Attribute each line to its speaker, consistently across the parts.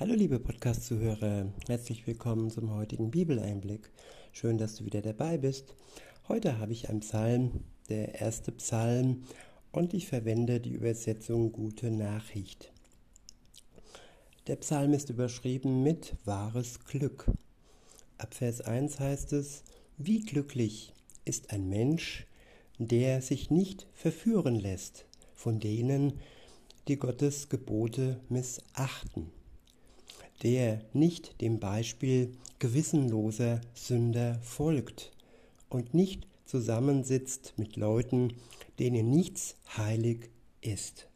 Speaker 1: Hallo liebe Podcast-Zuhörer, herzlich willkommen zum heutigen Bibeleinblick. Schön, dass du wieder dabei bist. Heute habe ich einen Psalm, der erste Psalm, und ich verwende die Übersetzung Gute Nachricht. Der Psalm ist überschrieben mit wahres Glück. Ab Vers 1 heißt es, wie glücklich ist ein Mensch, der sich nicht verführen lässt von denen, die Gottes Gebote missachten der nicht dem Beispiel gewissenloser Sünder folgt und nicht zusammensitzt mit Leuten, denen nichts heilig ist.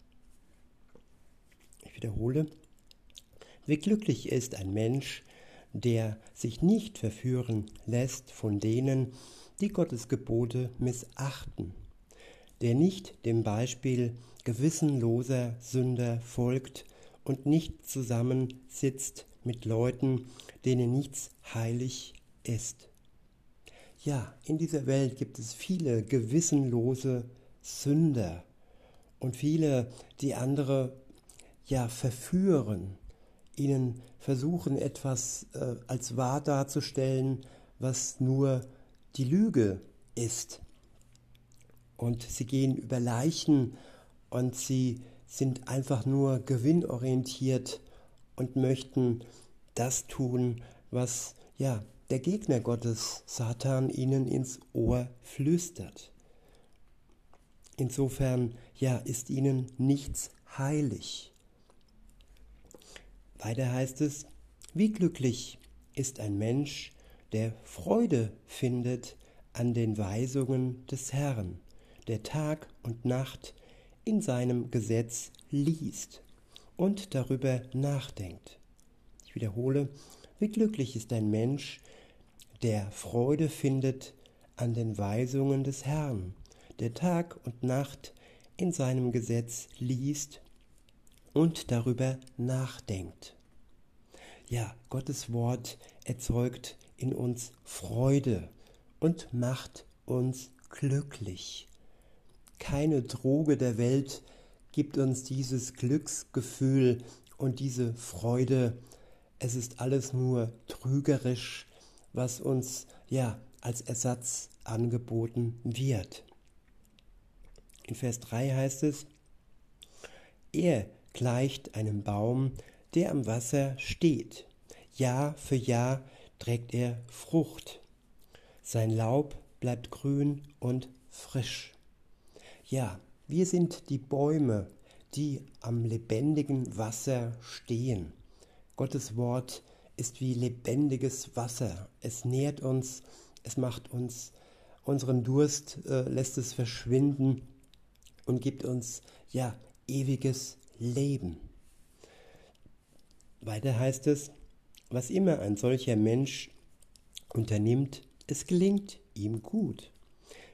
Speaker 1: Ich wiederhole, wie glücklich ist ein Mensch, der sich nicht verführen lässt von denen, die Gottes Gebote missachten, der nicht dem Beispiel gewissenloser Sünder folgt und nicht zusammensitzt mit Leuten, denen nichts heilig ist. Ja, in dieser Welt gibt es viele gewissenlose Sünder und viele, die andere ja verführen, ihnen versuchen etwas äh, als wahr darzustellen, was nur die Lüge ist. Und sie gehen über Leichen und sie sind einfach nur gewinnorientiert und möchten das tun, was ja der Gegner Gottes, Satan, ihnen ins Ohr flüstert. Insofern ja ist ihnen nichts heilig. Weiter heißt es, wie glücklich ist ein Mensch, der Freude findet an den Weisungen des Herrn, der Tag und Nacht in seinem Gesetz liest und darüber nachdenkt. Ich wiederhole, wie glücklich ist ein Mensch, der Freude findet an den Weisungen des Herrn, der Tag und Nacht in seinem Gesetz liest und darüber nachdenkt. Ja, Gottes Wort erzeugt in uns Freude und macht uns glücklich. Keine Droge der Welt gibt uns dieses Glücksgefühl und diese Freude. Es ist alles nur trügerisch, was uns ja als Ersatz angeboten wird. In Vers 3 heißt es, er gleicht einem Baum, der am Wasser steht. Jahr für Jahr trägt er Frucht. Sein Laub bleibt grün und frisch. Ja, wir sind die Bäume, die am lebendigen Wasser stehen. Gottes Wort ist wie lebendiges Wasser. Es nährt uns, es macht uns unseren Durst, äh, lässt es verschwinden und gibt uns ja ewiges Leben. Weiter heißt es, was immer ein solcher Mensch unternimmt, es gelingt ihm gut.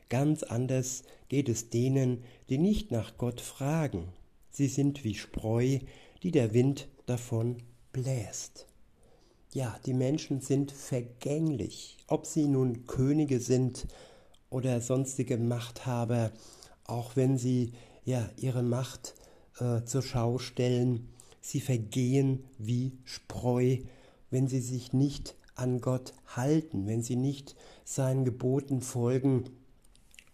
Speaker 1: Ganz anders geht es denen, die nicht nach Gott fragen. Sie sind wie Spreu, die der Wind davon bläst. Ja, die Menschen sind vergänglich, ob sie nun Könige sind oder sonstige Machthaber, auch wenn sie ja ihre Macht äh, zur Schau stellen, sie vergehen wie Spreu, wenn sie sich nicht an Gott halten, wenn sie nicht seinen Geboten folgen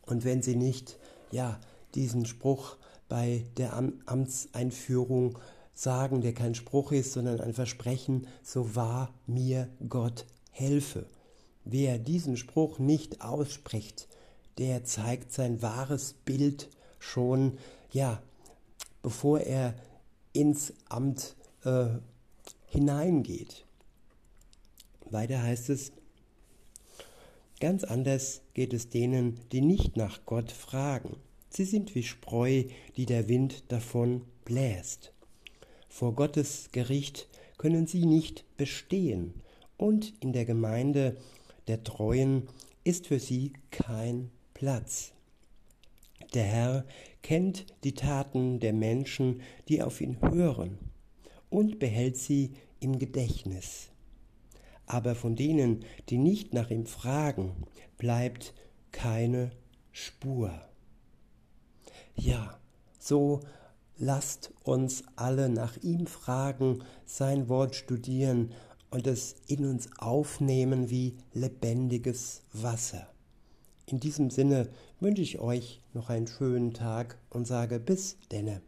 Speaker 1: und wenn sie nicht, ja, diesen Spruch bei der Am Amtseinführung sagen, der kein Spruch ist, sondern ein Versprechen, so wahr mir Gott helfe. Wer diesen Spruch nicht ausspricht, der zeigt sein wahres Bild schon, ja, bevor er ins Amt äh, hineingeht. Weiter heißt es, Ganz anders geht es denen, die nicht nach Gott fragen. Sie sind wie Spreu, die der Wind davon bläst. Vor Gottes Gericht können sie nicht bestehen, und in der Gemeinde der Treuen ist für sie kein Platz. Der Herr kennt die Taten der Menschen, die auf ihn hören, und behält sie im Gedächtnis aber von denen, die nicht nach ihm fragen, bleibt keine Spur. Ja, so lasst uns alle nach ihm fragen, sein Wort studieren und es in uns aufnehmen wie lebendiges Wasser. In diesem Sinne wünsche ich euch noch einen schönen Tag und sage bis denne.